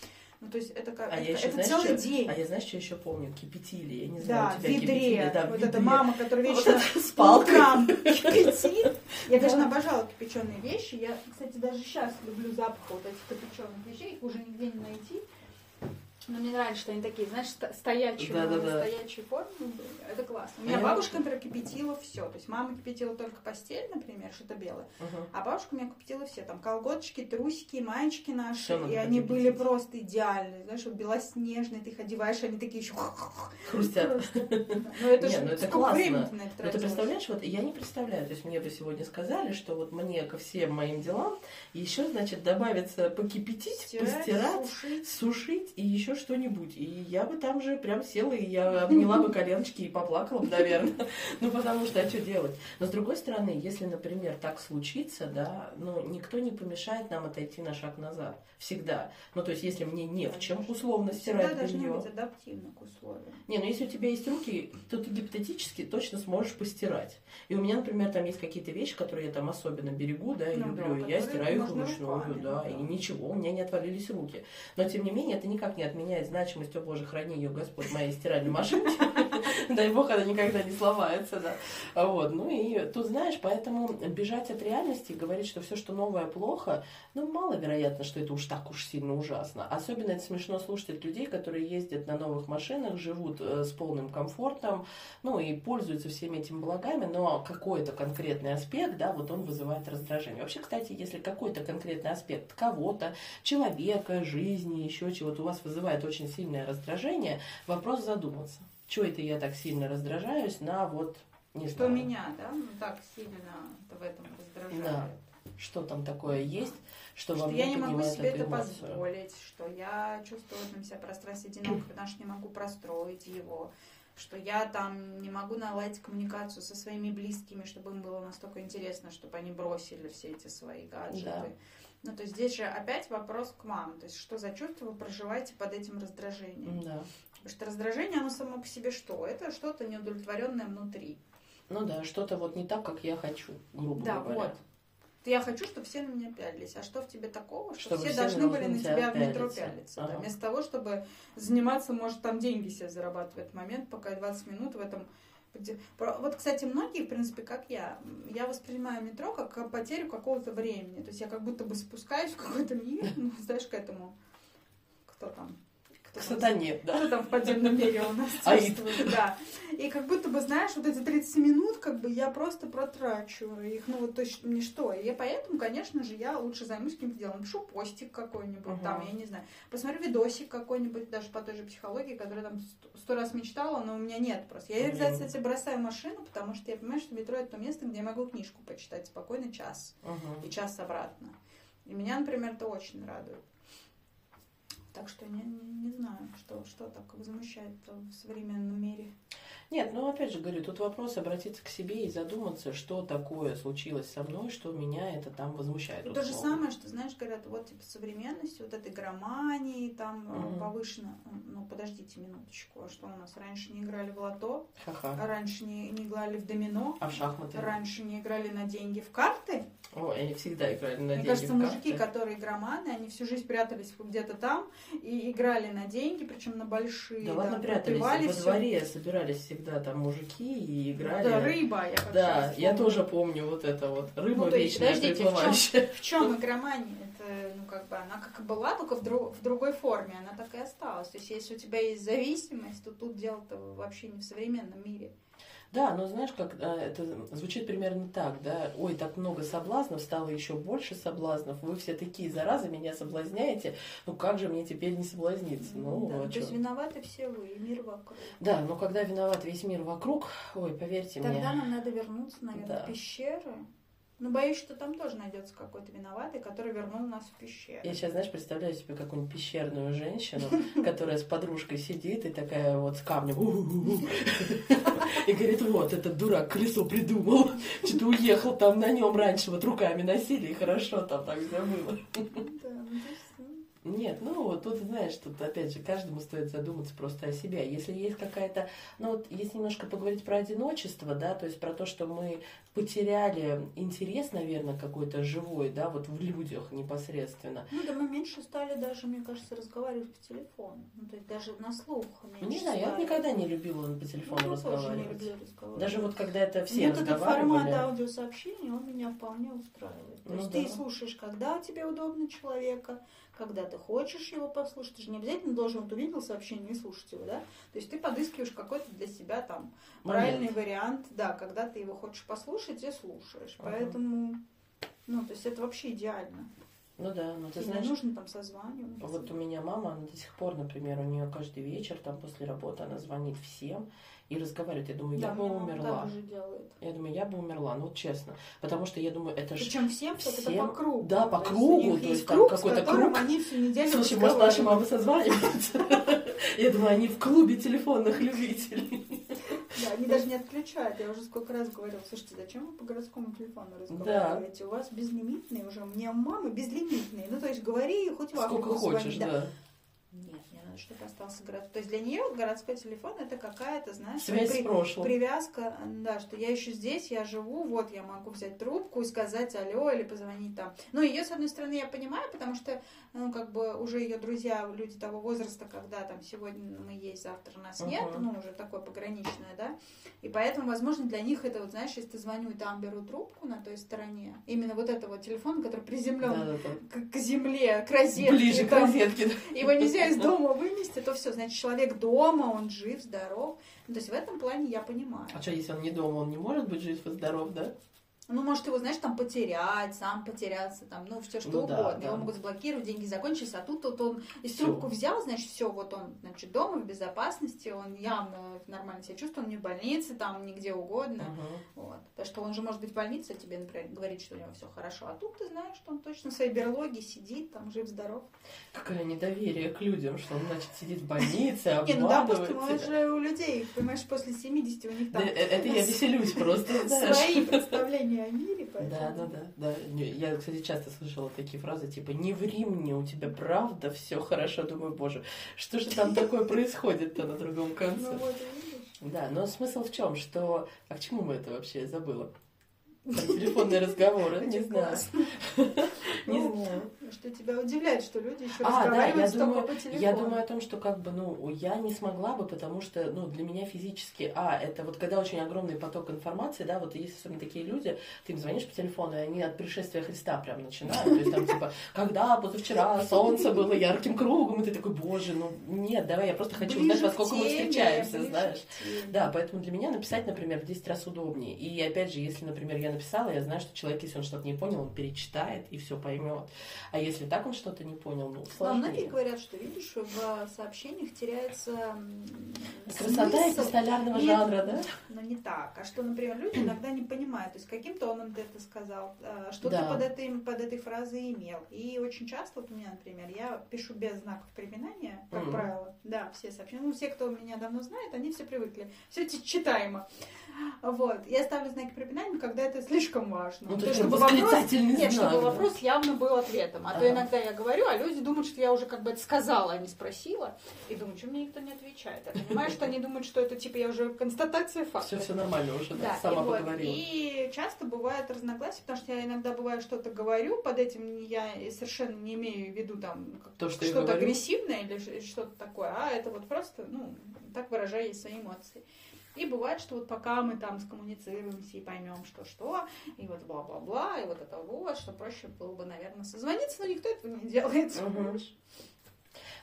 Ну, то есть это как А это, еще, это знаешь, целый что- день. А я знаешь, что еще помню? Кипятили. Я не Да, знаю, в у тебя ведре. кипятили. Да, вот ведре. эта мама, которая Вот вечно это с палкой. кипятит. Я, конечно, Да. обожала кипяченые вещи. Я, кстати, даже сейчас люблю запах вот этих кипяченых вещей. Их уже нигде не найти. Но мне нравится, что они такие, знаешь, стоячие, Да-да-да. стоячие формы были. Это классно. У А меня бабушка, например, кипятила все. То есть мама кипятила только постель, например, что-то белое. Мгм. А бабушка у меня кипятила все. Там колготочки, трусики, маечки наши. Надо и они были покипятить. просто идеальные. Знаешь, вот белоснежные. Ты их одеваешь, они такие еще... Хрустят. Ну это же ну это классно. ты Ну, ты представляешь, вот я не представляю, то есть мне бы сегодня сказали, что вот мне ко всем моим делам еще, значит, добавится покипятить, Стирать, постирать, сушить и еще что-нибудь. И я бы там же прям села, и я обняла бы коленочки и поплакала бы, наверное. Ну, потому что, а что делать? Но, с другой стороны, если, например, так случится, да, ну, никто не помешает нам отойти на шаг назад. Всегда. Ну, то есть, если мне не в чем условно Всегда стирать должны белье. быть адаптивны к условиям. Не, ну если у тебя есть руки, то ты гипотетически точно сможешь постирать. И у меня, например, там есть какие-то вещи, которые я там особенно берегу, да, и Ну да, люблю. и я стираю их вручную, руками, да, ну и да. ничего, у меня не отвалились руки. Но тем не менее, это никак не отменяет значимость, о боже, храни ее Господь моей стиральной машинки. Дай бог, она никогда не сломается, да. А Вот, ну и тут, знаешь, поэтому бежать от реальности и говорить, что все, что новое, плохо, ну, маловероятно, что это уж так уж сильно ужасно. Особенно это смешно слушать от людей, которые ездят на новых машинах, живут э, с полным комфортом, ну и пользуются всеми этими благами, но какой-то конкретный аспект, да, вот он вызывает раздражение. Вообще, кстати, если какой-то конкретный аспект кого-то, человека, жизни, еще чего-то у вас вызывает очень сильное раздражение, вопрос задуматься. Чего это я так сильно раздражаюсь на вот, не Что знаю, меня, да, ну, так сильно в этом раздражает. Да. что там такое есть, что, во Что мне я не могу себе это эмоцию. позволить, что я чувствую в себя пространстве одиноко, потому что не могу простроить его, что я там не могу наладить коммуникацию со своими близкими, чтобы им было настолько интересно, чтобы они бросили все эти свои гаджеты. Да. Ну, то есть здесь же опять вопрос к вам. То есть что за чувство вы проживаете под этим раздражением? Да. Потому что раздражение, оно само по себе что? Это что-то неудовлетворенное внутри. Ну да, что-то вот не так, как я хочу, грубо Да, говоря. вот. Я хочу, чтобы все на меня пялились. А что в тебе такого, что Чтобы все все должны были на тебя тебя в метро пялиться. пялиться? да? Ага. Вместо того, чтобы заниматься, может, там деньги себе зарабатывать в этот момент, пока 20 минут в этом... Вот, кстати, многие, в принципе, как я, я воспринимаю метро как потерю какого-то времени. То есть я как будто бы спускаюсь в какой-то мир, ну, знаешь, к этому... Кто там? Там? сатане, да. Кто там в подземном мире у нас Аид. царствует, да. И как будто бы, знаешь, вот эти 30 минут, как бы я просто протрачу их, ну вот то есть мне что. И поэтому, конечно же, я лучше займусь каким-то делом. Пишу постик какой-нибудь Ага. там, я не знаю. Посмотрю видосик какой-нибудь, даже по той же психологии, который там сто- раз мечтала, но у меня нет просто. Я иногда, кстати, бросаю машину, потому что я понимаю, что метро это то место, где я могу книжку почитать спокойно час Мгм. и час обратно. И меня, например, это очень радует. Так что не, не, не знаю, что, что так возмущает в современном мире. Нет, ну опять же говорю, тут вопрос обратиться к себе и задуматься, что такое случилось со мной, что меня это там возмущает. Ну, то же условно. самое, что, знаешь, говорят, вот типа современность, вот этой громании, там э, Мгм. повышено. Ну, подождите минуточку, а что у нас? Раньше не играли в лото, Ха-ха. раньше не, не играли в домино, А в шахматы? раньше не играли на деньги в карты. Ой, они всегда играли на Мне деньги кажется, в мужики, карты. которые игроманы, они всю жизнь прятались где-то там и играли на деньги, причем на большие. Да ладно, прятались. Во дворе собирались всегда там мужики и играли. Да, рыба, я как Да, я тоже помню вот это вот. Рыба Ну, то есть, вечная подождите, в приплывающая. В чем игромания? Это ну, как бы она как и была, только в, друг, в другой форме, она так и осталась. То есть, если у тебя есть зависимость, то тут дело-то вообще не в современном мире. Да, но знаешь, как э, это звучит примерно так, да, ой, так много соблазнов, стало еще больше соблазнов, вы все такие заразы, меня соблазняете, ну как же мне теперь не соблазниться? Ну, да, а то чё? есть виноваты все вы и мир вокруг. Да, но когда виноват весь мир вокруг, ой, поверьте Тогда мне. нам надо вернуться, наверное, Да. в пещеры. Но боюсь, что там тоже найдется какой-то виноватый, который вернул нас в пещеру. Я сейчас, знаешь, представляю себе какую-нибудь пещерную женщину, которая с подружкой сидит и такая вот с камнем и говорит, вот, этот дурак колесо придумал, что-то уехал там на нем раньше, вот руками носили, и хорошо там так было. Да, Нет, ну вот тут, знаешь, тут опять же каждому стоит задуматься просто о себе. Если есть какая-то, ну вот если немножко поговорить про одиночество, да, то есть про то, что мы потеряли интерес, наверное, какой-то живой, да, вот в людях непосредственно. Ну да, мы меньше стали даже, мне кажется, разговаривать по телефону. Ну, то есть даже на слух меньше Не знаю, я вот никогда не любила по телефону Ну, тоже не разговаривать. разговаривать. Даже вот когда это все Нет, этот формат разговаривали. аудиосообщения, он меня вполне устраивает. То Ну есть да. ты слушаешь, когда тебе удобно человека, когда ты хочешь его послушать. Ты же не обязательно должен вот увидел сообщение и слушать его, да? То есть ты подыскиваешь какой-то для себя там правильный Момент. вариант, да, когда ты его хочешь послушать и слушаешь. Ага. Поэтому, ну, то есть это вообще идеально. Ну да, ну ты И не знаешь, нужно там созваниваться. вот у меня мама, она до сих пор, например, у нее каждый вечер, там после работы, она звонит всем и разговаривает. Я думаю, да, я бы умерла. Я думаю, я бы умерла, ну вот честно. Потому что я думаю, это же... Причем всем, кто это всем- по кругу. да, по кругу, то есть там какой-то круг. они всю неделю Слушай, может, наши мамы созваниваются? Я думаю, они в клубе телефонных любителей. Да, они даже не отключают. Я уже сколько раз говорила, слушайте, зачем вы по городскому телефону разговариваете? У вас безлимитные уже, у меня у мамы безлимитные. Ну, то есть говори, хоть в Сколько хочешь, да. да. Нет, мне надо, чтобы остался город. То есть для нее городской телефон это какая-то, знаешь, Связь при- с прошлым. привязка, да, что я еще здесь, я живу, вот я могу взять трубку и сказать алло или позвонить там. Ну, ее, с одной стороны, я понимаю, потому что, ну, как бы уже ее друзья, люди того возраста, когда там сегодня мы есть, завтра нас нет, Ага. ну, уже такое пограничное, да, и поэтому, возможно, для них это вот, знаешь, если ты звоню и там беру трубку на той стороне, именно вот это вот телефон, который приземлен к, к земле, к розетке, Ближе к розетке. его нельзя из дома вынести, то все, значит, человек дома, он жив, здоров. Ну, то есть в этом плане я понимаю. А что, если он не дома, он не может быть жив и здоров, да? Ну, может его, знаешь, там потерять, сам потеряться, там, ну, все что Ну да, угодно. да. Его могут заблокировать, деньги закончились, а тут вот он из Всё. трубку взял, значит, все, вот он, значит, дома, в безопасности, он явно нормально себя чувствует, он не в больнице, там, нигде угодно. Ага. Вот. Потому что он же может быть в больнице, а тебе, например, говорит, что у него все хорошо. А тут ты знаешь, что он точно в своей берлоге сидит, там, жив-здоров. Какое недоверие к людям, что он, значит, сидит в больнице, Не, ну, допустим, обманывает он же у людей, понимаешь, после 70 у них Да, там э, это я веселюсь просто, свои представления о мире, поэтому... Да, да, да, да. Я, кстати, часто слышала такие фразы, типа, не ври мне, у тебя правда все хорошо. Думаю, боже, что же там такое происходит-то на другом Ну конце? вот, видишь. Да, но смысл в чем, что... А к чему мы это вообще Я забыла? Телефонные разговоры, не знаю. Не Ну, знаю. Что тебя удивляет, что люди еще А, да, я разговаривают только думаю, по телефону. я думаю о том, что как бы, ну, я не смогла бы, потому что, ну, для меня физически, а, это вот когда очень огромный поток информации, да, вот есть особенно такие люди, ты им звонишь по телефону, и они от пришествия Христа прям начинают, то есть там типа, когда позавчера солнце было ярким кругом, и ты такой, боже, ну, нет, давай, я просто хочу Ближе узнать, во сколько мы встречаемся, знаешь. Да, поэтому для меня написать, например, в 10 раз удобнее. И опять же, если, например, я написала, я знаю, что человек, если он что-то не понял, он перечитает и все поймет. А если так он что-то не понял, ну, Но многие сложнее. говорят, что, видишь, в сообщениях теряется Красота смысл. эпистолярного Нет, жанра, да? Но не так. А что, например, люди иногда не понимают, то есть каким тоном ты это сказал, э, что Да. ты под этой, под этой фразой имел. И очень часто, вот у меня, например, я пишу без знаков препинания, как Мгм. правило. Да, все сообщения. Ну, все, кто меня давно знает, они все привыкли. Все читаемо. Вот. Я ставлю знаки препинания, когда это слишком важно. Ну, То то чтобы вопрос, нет, знак, чтобы да. вопрос явно был ответом. А то иногда я говорю, а люди думают, что я уже как бы это сказала, а не спросила. И думают, что мне никто не отвечает. Я понимаю, что они думают, что это типа я уже констатация факта. Все, все нормально уже, да, Да, сама и, вот, поговорила. и часто бывает разногласия, потому что я иногда бываю что-то говорю, под этим я совершенно не имею в виду там То, что что-то агрессивное или что-то такое, а это вот просто, ну, так выражаю свои эмоции. И бывает, что вот пока мы там скоммуницируемся и поймем, что что, и вот бла-бла-бла, и вот это вот, что проще было бы, наверное, созвониться, но никто этого не делает. Угу.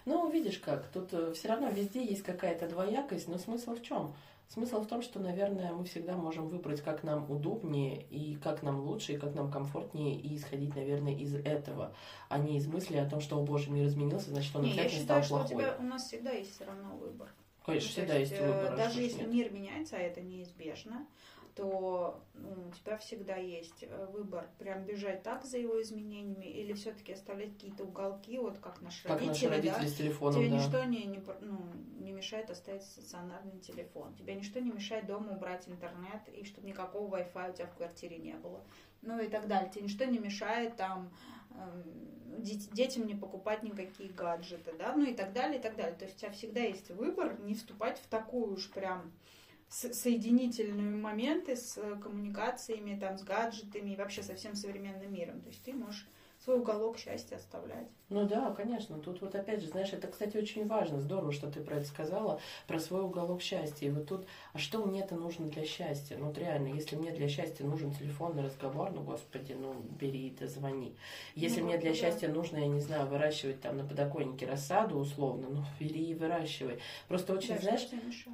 Ну, видишь как, тут э, все равно везде есть какая-то двоякость, но смысл в чем? Смысл в том, что, наверное, мы всегда можем выбрать, как нам удобнее и как нам лучше, и как нам комфортнее, и исходить, наверное, из этого, а не из мысли о том, что, о боже, мир изменился, значит, он Не, я обязательно считаю, стал что у, плохой. тебя, у нас всегда есть все равно выбор. Конечно, Ну, всегда есть э, выбор. Даже если нет? мир меняется, а это неизбежно, то ну, у тебя всегда есть э, выбор прям бежать так за его изменениями или все-таки оставлять какие-то уголки, вот как наши Как наши родители, родители да? с телефоном, Тебе да. ничто не, не, ну, не мешает оставить стационарный телефон. Тебе ничто не мешает дома убрать интернет и чтобы никакого Wi-Fi у тебя в квартире не было. Ну и так далее. Тебе ничто не мешает там эм, дет- детям не покупать никакие гаджеты, да, ну и так далее, и так далее. То есть у тебя всегда есть выбор не вступать в такую уж прям соединительные моменты с коммуникациями, там, с гаджетами и вообще со всем современным миром. То есть ты можешь свой уголок счастья оставлять. Ну да, конечно. Тут вот опять же, знаешь, это, кстати, очень важно. Здорово, что ты про это сказала, про свой уголок счастья. И вот тут, а что мне-то нужно для счастья? Ну вот реально, если мне для счастья нужен телефонный разговор, ну господи, ну бери и звони. Если Ну, мне для да. счастья нужно, я не знаю, выращивать там на подоконнике рассаду условно, ну бери и выращивай. Просто очень, Да, знаешь?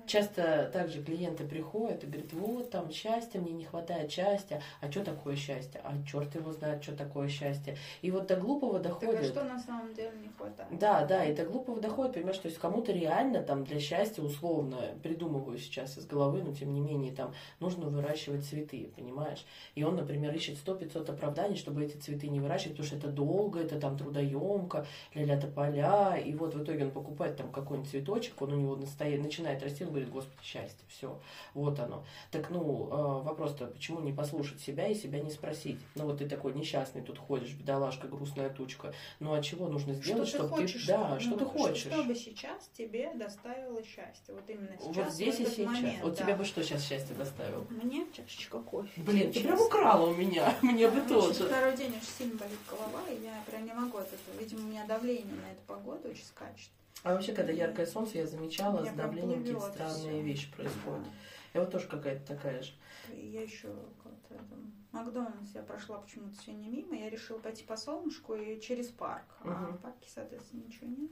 Часто также клиенты приходят и говорят, вот там счастье, мне не хватает счастья. А что такое счастье? А черт его знает, что такое счастье. И вот до глупого Так а доходит. что на самом деле не хватает? Да, да, и до глупого доходит, понимаешь, то есть кому-то реально там для счастья, условно, придумываю сейчас из головы, но тем не менее там нужно выращивать цветы, понимаешь? И он, например, ищет 100-500 оправданий, чтобы эти цветы не выращивать, потому что это долго, это там трудоемко, ля-ля поля, и вот в итоге он покупает там какой-нибудь цветочек, он у него настоя- начинает расти, он говорит, господи, счастье, все, вот оно. Так, ну, э, вопрос-то, почему не послушать себя и себя не спросить? Ну, вот ты такой несчастный тут ходишь, бедолашка, грустная тучка, ну, а чего нужно сделать, что ты чтобы хочешь, Да, ну, что ты хочешь. Чтобы сейчас тебе доставило счастье. Вот именно сейчас, вот здесь и сейчас. момент. вот да. тебе бы что сейчас счастье доставил? Мне чашечка кофе. Блин, ты прям украла у меня. Мне бы тоже. Второй день очень сильно болит голова, и я прям не могу от этого. Видимо, у меня давление на эту погоду очень скачет. А вообще, когда яркое солнце, я замечала, с давлением какие-то странные вещи происходят. Я вот тоже какая-то такая же. Я еще как-то там, Макдональдс я прошла почему-то сегодня мимо, я решила пойти по солнышку и через парк. А Мгм. в парке, соответственно, ничего нет.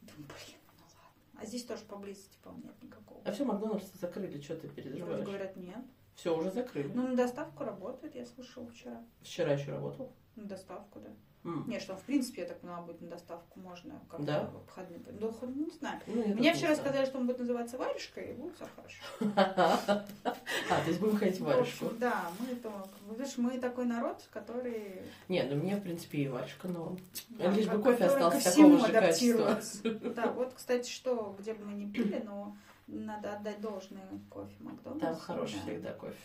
Думаю, блин, ну ладно. А здесь тоже поблизости, по-моему, нет никакого. А все, Макдональдс закрыли, что ты Вроде переживаешь? говорят, нет. Все, уже закрыли. Ну, на доставку работает, я слышала вчера. Вчера еще работал. На доставку, да. М. Не, что, в принципе, я так поняла, будет на доставку можно. Как Да? обходные. Ну, хоть не знаю. Ну, Мне вчера знаю. сказали, что он будет называться варежкой, и будет все хорошо. А, то есть будем ходить в варежку. да, мы то, видишь, мы такой народ, который... Не, ну мне, в принципе, и варежка да, Лишь бы ко- кофе остался такого же адаптируется. Да, вот, кстати, что, где бы мы ни пили, но надо отдать должное кофе Макдональдс. Там хороший да. всегда кофе.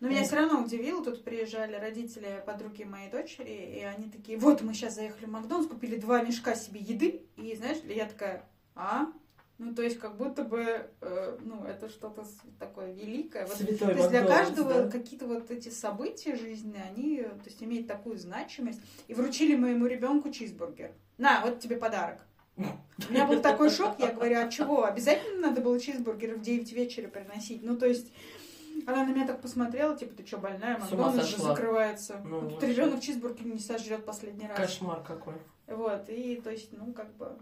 Но меня все равно удивило, тут приезжали родители подруги моей дочери, и они такие, вот мы сейчас заехали в Макдональдс, купили два мешка себе еды, и знаешь, я такая, а? Ну, то есть, как будто бы, э, ну, это что-то такое великое. Вот, Святой то есть, для каждого да. какие-то вот эти события жизненные, они, то есть, имеют такую значимость. И вручили моему ребенку чизбургер. На, вот тебе подарок. У меня был такой шок, я говорю, а чего? Обязательно надо было чизбургер в 9 вечера приносить? Ну, то есть, она на меня так посмотрела, типа, ты что, больная? С ума Макдональдс же сошла. закрывается. Ну, Тут вообще. ребенок чизбургер не сожрет последний раз. Кошмар какой. Вот, и, то есть, ну, как бы...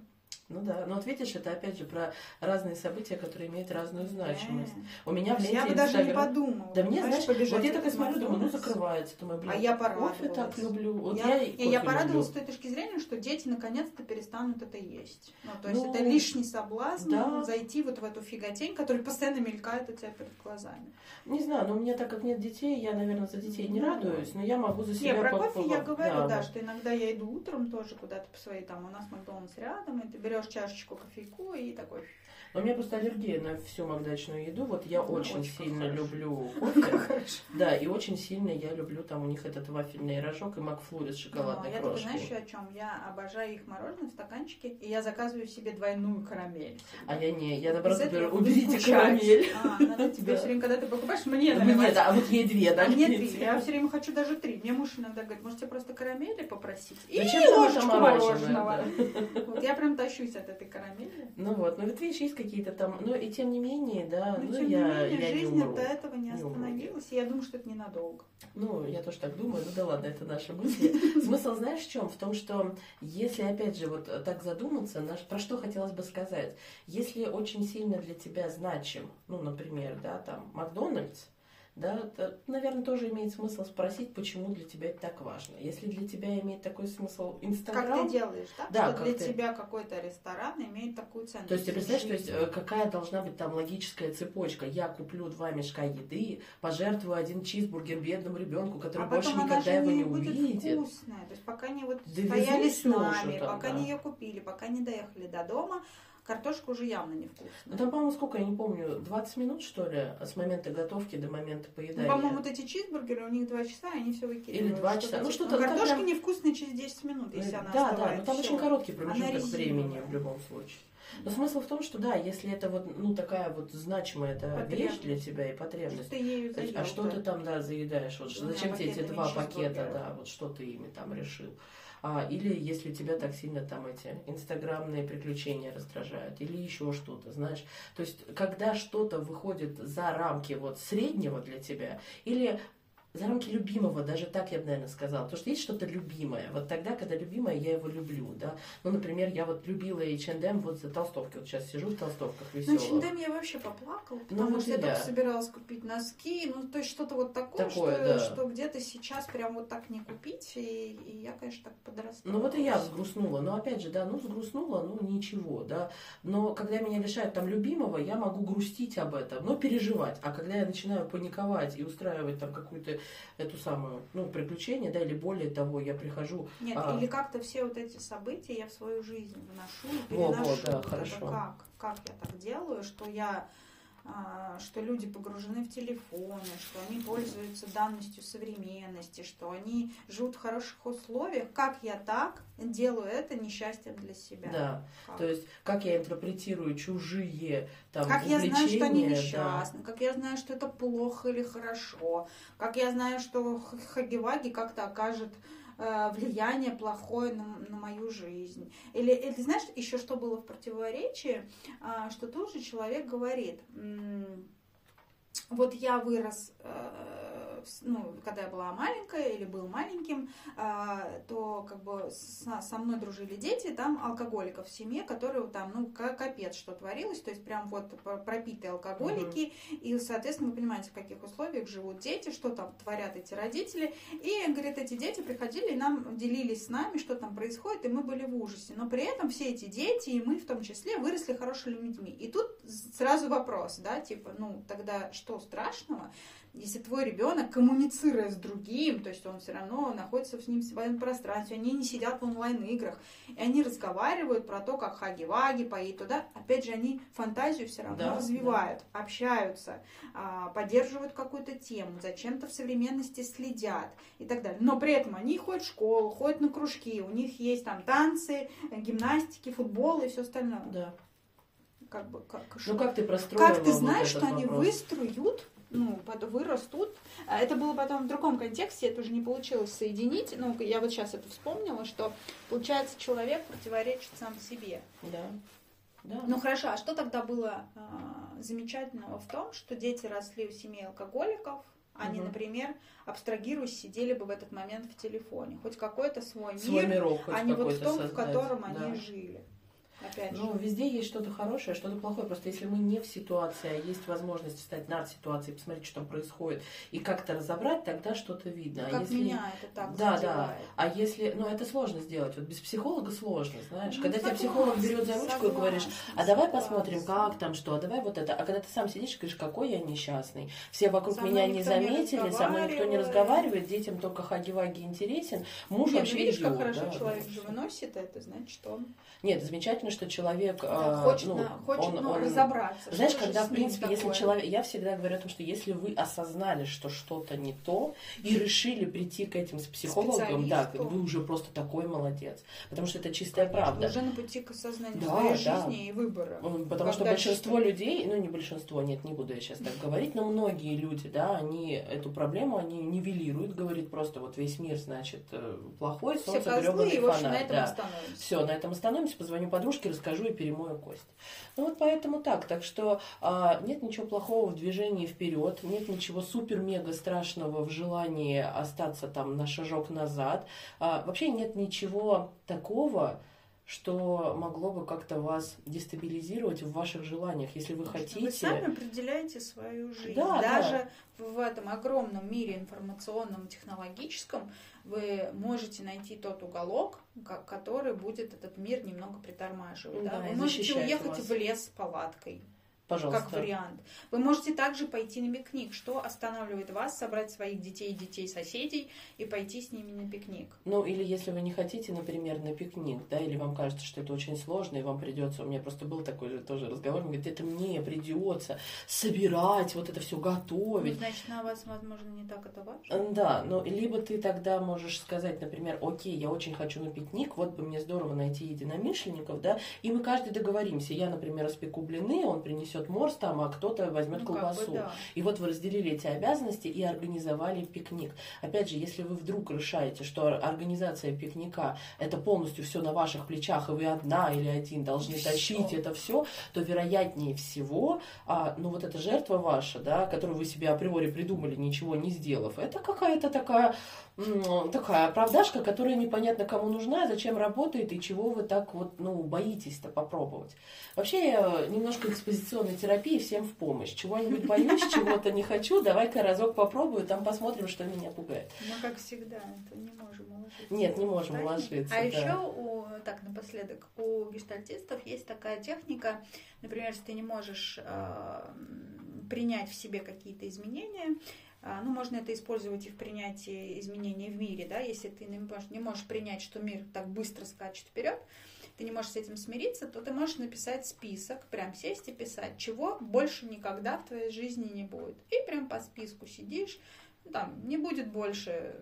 Ну да, но вот видишь, это опять же про разные события, которые имеют разную значимость. э, У меня в ленте Я бы даже не подумала. Да мне, знаешь, вот я такая смотрю, думаю, ну закрывается. Думаю, блин, А я кофе так люблю. Вот я, я, не, я кофе порадовалась с люблю. той точки зрения, что дети наконец-то перестанут это есть. Ну, то есть Ну, это лишний соблазн да. зайти вот в эту фиготень, которая постоянно мелькает у тебя перед глазами. Не знаю, но у меня так как нет детей, я, наверное, за детей не Ну, радуюсь, но я могу за Не, себя про по- кофе я говорю, да, да. что иногда я иду утром тоже куда-то по своей, там у нас Макдональдс рядом, и ты берешь чашечку кофейку и такой... Но у меня просто аллергия на всю макдачную еду. Вот я Ну, очень, очень сильно хорошо. люблю кофе. Да, и очень сильно я люблю там у них этот вафельный рожок и макфлури с Но шоколадной Ну, я только крошкой. знаешь, о чем? Я обожаю их мороженое в стаканчике, и я заказываю себе двойную карамель. А я не, я наоборот говорю, уберите карамель. А, надо тебе Да. все время, когда ты покупаешь, мне Мне, да, а вот ей две, да, А мне львицы. три. Я все время хочу даже три. Мне муж иногда говорит, может тебе просто карамели попросить? И ложечку мороженого. Вот я прям тащу откажись от этой карамели. Ну вот, ну вот видишь, есть какие-то там, ну и тем не менее, да, Но, ну тем я, не менее, я не жизнь умру. до этого не Не остановилась, и я думаю, что это ненадолго. Ну, я тоже так думаю, ну да ладно, это наши мысли. Смысл знаешь в чем? В том, что если, опять же, вот так задуматься, наш- про что хотелось бы сказать. Если очень сильно для тебя значим, ну, например, да, там, Макдональдс, да, то, наверное, тоже имеет смысл спросить, почему для тебя это так важно. Если для тебя имеет такой смысл Как Инстаграм, ты делаешь, да? Да, что как для ты- тебя какой-то ресторан имеет такую ценность. То есть ты представляешь, то есть, э, какая должна быть там логическая цепочка? Я куплю два мешка еды, пожертвую один чизбургер бедному ребенку, который а больше никогда его не не будет увидит. вкусная. То есть пока не вот Да стояли с нами, уже пока да. не ее купили, пока не доехали до дома, картошка уже явно невкусная. Ну там, по-моему, сколько, я не помню, 20 минут, что ли, с момента готовки до момента Ну, поедания. по-моему, вот эти чизбургеры, у них два часа, и они все выкидывают. Или два часа. Ну, что-то, ну, Картошка прям- невкусная через 10 минут, если она да, да, но там Всё. очень короткий промежуток времени в любом случае. Но смысл в том, что да, если это вот, ну, такая вот значимая эта вещь для тебя и Что потребность, ты ею есть, заел, а что да. ты там, да, заедаешь? Вот, Двумя зачем тебе эти два пакета, да, вот что ты ими там решил? А, или если тебя так сильно там эти инстаграмные приключения раздражают, или еще что-то, знаешь. То есть, когда что-то выходит за рамки вот среднего для тебя, или за рамки любимого, даже так я бы, наверное, сказала. Потому что есть что-то любимое. Вот тогда, когда любимое, я его люблю, да. Ну, например, я вот любила H&M вот за толстовки. Вот сейчас сижу в толстовках Ну, веселых. H&M я вообще поплакала, Ну, потому вот что и я только собиралась купить носки, ну, то есть что-то вот такое, Такое, что, да. что где-то сейчас прям вот так не купить, и, и я, конечно, так подрастала. Ну вот и я взгрустнула. Но опять же, да, ну взгрустнула, ну ничего, да. Но когда меня лишают там любимого, я могу грустить об этом, но переживать. А когда я начинаю паниковать и устраивать там какую-то эту самую, ну, приключение, да, или более того, я прихожу... Нет, а, или как-то все вот эти события я в свою жизнь вношу переношу. да, Вот это хорошо. как? Как я так делаю, что я что люди погружены в телефоны, что они пользуются данностью современности, что они живут в хороших условиях. Как я так делаю это несчастьем для себя? Да, Как? то есть как я интерпретирую чужие там Как я знаю, что они увлечения, да. несчастны, как я знаю, что это плохо или хорошо, как я знаю, что Х- Хаги-Ваги как-то окажет влияние плохое на, на мою жизнь. Или, или знаешь, еще что было в противоречии, А, что тоже человек говорит, вот я вырос, э, ну, когда я была маленькая или был маленьким, а, то как бы со, мной дружили дети, там алкоголиков в семье, которые там, ну, ка- капец, что творилось, то есть прям вот пр- пропитые алкоголики, и, соответственно, вы понимаете, в каких условиях живут дети, что там творят эти родители, и, говорит, эти дети приходили и нам делились с нами, что там происходит, и мы были в ужасе, но при этом все эти дети, и мы в том числе, выросли хорошими людьми. И тут сразу вопрос, да, типа, ну, тогда что страшного, если твой ребенок, коммуницируя с другим, то есть он все равно находится с ним в своем пространстве, они не сидят в онлайн-играх, и они разговаривают про то, как хаги-ваги, поедет туда, опять же, они фантазию все равно Да, развивают, общаются, а, поддерживают какую-то тему, зачем-то в современности следят и так далее. Но при этом они ходят в школу, ходят на кружки, у них есть там танцы, гимнастики, футбол и все остальное. Да. Как бы, как, Ну как ты простроила как ты вот знаешь, этот что они вопрос? выстроят, ну, под- вырастут. А Это было потом в другом контексте, это уже не получилось соединить. Ну, я вот сейчас это вспомнила, что, получается, человек противоречит сам себе. Да. Да. Ну хорошо, а что тогда было а, замечательного в том, что дети росли у семей алкоголиков, они, Мгм. например, абстрагируясь, сидели бы в этот момент в телефоне. Хоть какой-то свой мир, Свой мирок хоть а не вот в том, в создать. котором Да. они жили. Опять же. Ну, везде есть что-то хорошее, что-то плохое. Просто если мы не в ситуации, а есть возможность встать над ситуацией, посмотреть, что там происходит, и как-то разобрать, тогда что-то видно. А как если... меня это так Да, да. задевает. А если, ну это сложно сделать, вот без психолога сложно, знаешь. Ну, когда тебя психолог берет за ручку и говоришь, а давай согласна. посмотрим, как там что, а давай вот это. А когда ты сам сидишь и говоришь, какой я несчастный, все вокруг Со меня не никто не заметили, со мной никто не разговаривает. детям только хаги-ваги интересен, муж Нет, ну вообще видишь, как идиот, хорошо да, человек да, же выносит это, значит, что он Нет, замечательно, что человек да, а, хочет, ну, на- хочет он- ну, он- разобраться. Знаешь, что когда, в принципе, если такое. человек... Я всегда говорю о том, что если вы осознали, что что-то не то, и решили прийти к этим с психологом, да, вы уже просто такой молодец. Потому что это чистая Конечно, правда. Уже на пути к осознанию Да, своей да. жизни и выбора. Потому что большинство что-то- людей, ну не большинство, нет, не буду я сейчас так говорить, но многие люди, да, они эту проблему, они нивелируют, говорит просто вот весь мир, значит, э, плохой, Все солнце гребаный общем, на фонарь. этом да. Все, на этом остановимся, позвоню подружке, бабушке расскажу и перемою кость. Ну вот поэтому так. Так что а, нет ничего плохого в движении вперед, нет ничего супер-мега страшного в желании остаться там на шажок назад. А, вообще нет ничего такого, что могло бы как-то вас дестабилизировать в ваших желаниях, если вы хотите. Вы сами определяете свою жизнь. Да, Даже да. в этом огромном мире информационном, технологическом вы можете найти тот уголок, который будет этот мир немного притормаживать. Да, да? Вы можете уехать вас. в лес с палаткой Пожалуйста. Как вариант. Вы можете также пойти на пикник. Что останавливает вас собрать своих детей, детей соседей и пойти с ними на пикник? Ну, или если вы не хотите, например, на пикник, да, или вам кажется, что это очень сложно, и вам придется, у меня просто был такой же тоже разговор, он говорит, это мне придется собирать, вот это все готовить. Ну, значит, на вас, возможно, не так это важно? Да, но либо ты тогда можешь сказать, например, окей, я очень хочу на пикник, вот бы мне здорово найти единомышленников, да, и мы каждый договоримся. Я, например, распеку блины, он принесет принесет морс там, а кто-то возьмет ну, колбасу. Как бы, да. И вот вы разделили эти обязанности и организовали пикник. Опять же, если вы вдруг решаете, что организация пикника это полностью все на ваших плечах, и вы одна или один должны все. тащить это все, то вероятнее всего, а, ну вот эта жертва ваша, да, которую вы себе априори придумали, ничего не сделав, это какая-то такая такая оправдашка, которая непонятно кому нужна, зачем работает и чего вы так вот, ну, боитесь-то попробовать. Вообще, немножко экспозиционной терапии всем в помощь. Чего-нибудь боюсь, чего-то не хочу, давай-ка разок попробую, там посмотрим, что меня пугает. Мы, как всегда, это не можем уложиться. Нет, не можем да? уложиться. А да. еще, у, так, напоследок, у гештальтистов есть такая техника, например, если ты не можешь э, принять в себе какие-то изменения, а, ну, можно это использовать и в принятии изменений в мире, да, если ты не можешь, не можешь принять, что мир так быстро скачет вперед, ты не можешь с этим смириться, то ты можешь написать список, прям сесть и писать, чего больше никогда в твоей жизни не будет. И прям по списку сидишь, ну, там, не будет больше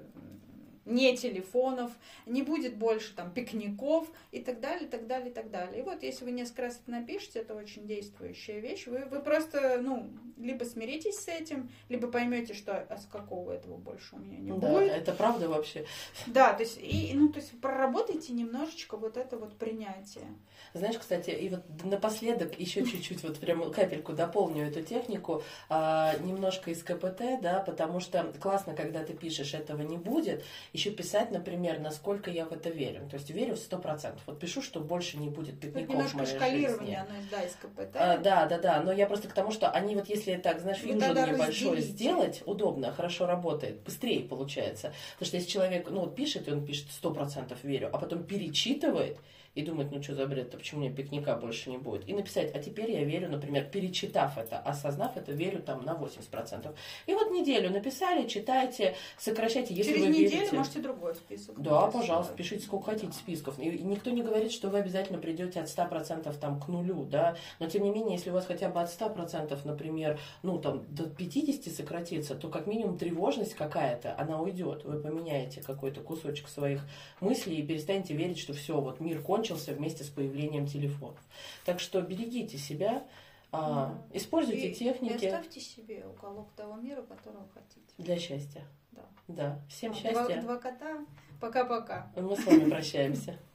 не телефонов, не будет больше там пикников и так далее, и так далее, и так далее. И вот если вы несколько раз это напишете, это очень действующая вещь, вы, вы просто, ну, либо смиритесь с этим, либо поймете, что а с какого этого больше у меня не да, будет. это правда вообще. Да, то есть, и, ну, то есть проработайте немножечко вот это вот принятие. Знаешь, кстати, и вот напоследок еще чуть-чуть вот прям капельку дополню эту технику, а, немножко из КПТ, да, потому что классно, когда ты пишешь, этого не будет, еще писать, например, насколько я в это верю. То есть верю в сто процентов. Вот пишу, что больше не будет пикников в моей шкалирование, оно, да, из КПТ. А, да, да, да, но я просто к тому, что они вот если так, знаешь, фьюжн небольшой разделите. сделать, удобно, хорошо работает, быстрее получается. Потому что если человек, ну вот пишет, и он пишет сто процентов верю, а потом перечитывает, и думать, ну что за бред-то, почему мне пикника больше не будет. И написать, а теперь я верю, например, перечитав это, осознав это, верю там на 80%. И вот неделю написали, читайте, сокращайте, если Через вы неделю верите. можете другой список. Да, пожалуйста, пишите сколько хотите списков. И никто не говорит, что вы обязательно придете от 100% там к нулю, да, но тем не менее, если у вас хотя бы от 100%, например, ну там до 50 сократится, то как минимум тревожность какая-то, она уйдет. Вы поменяете какой-то кусочек своих мыслей и перестанете верить, что все, вот мир кончился, закончился вместе с появлением телефонов. Так что берегите себя, а, используйте и, техники. И оставьте себе уголок того мира, которого хотите. Для счастья. Да. Да. Всем счастья. Два, два кота. Пока-пока. Мы с вами прощаемся.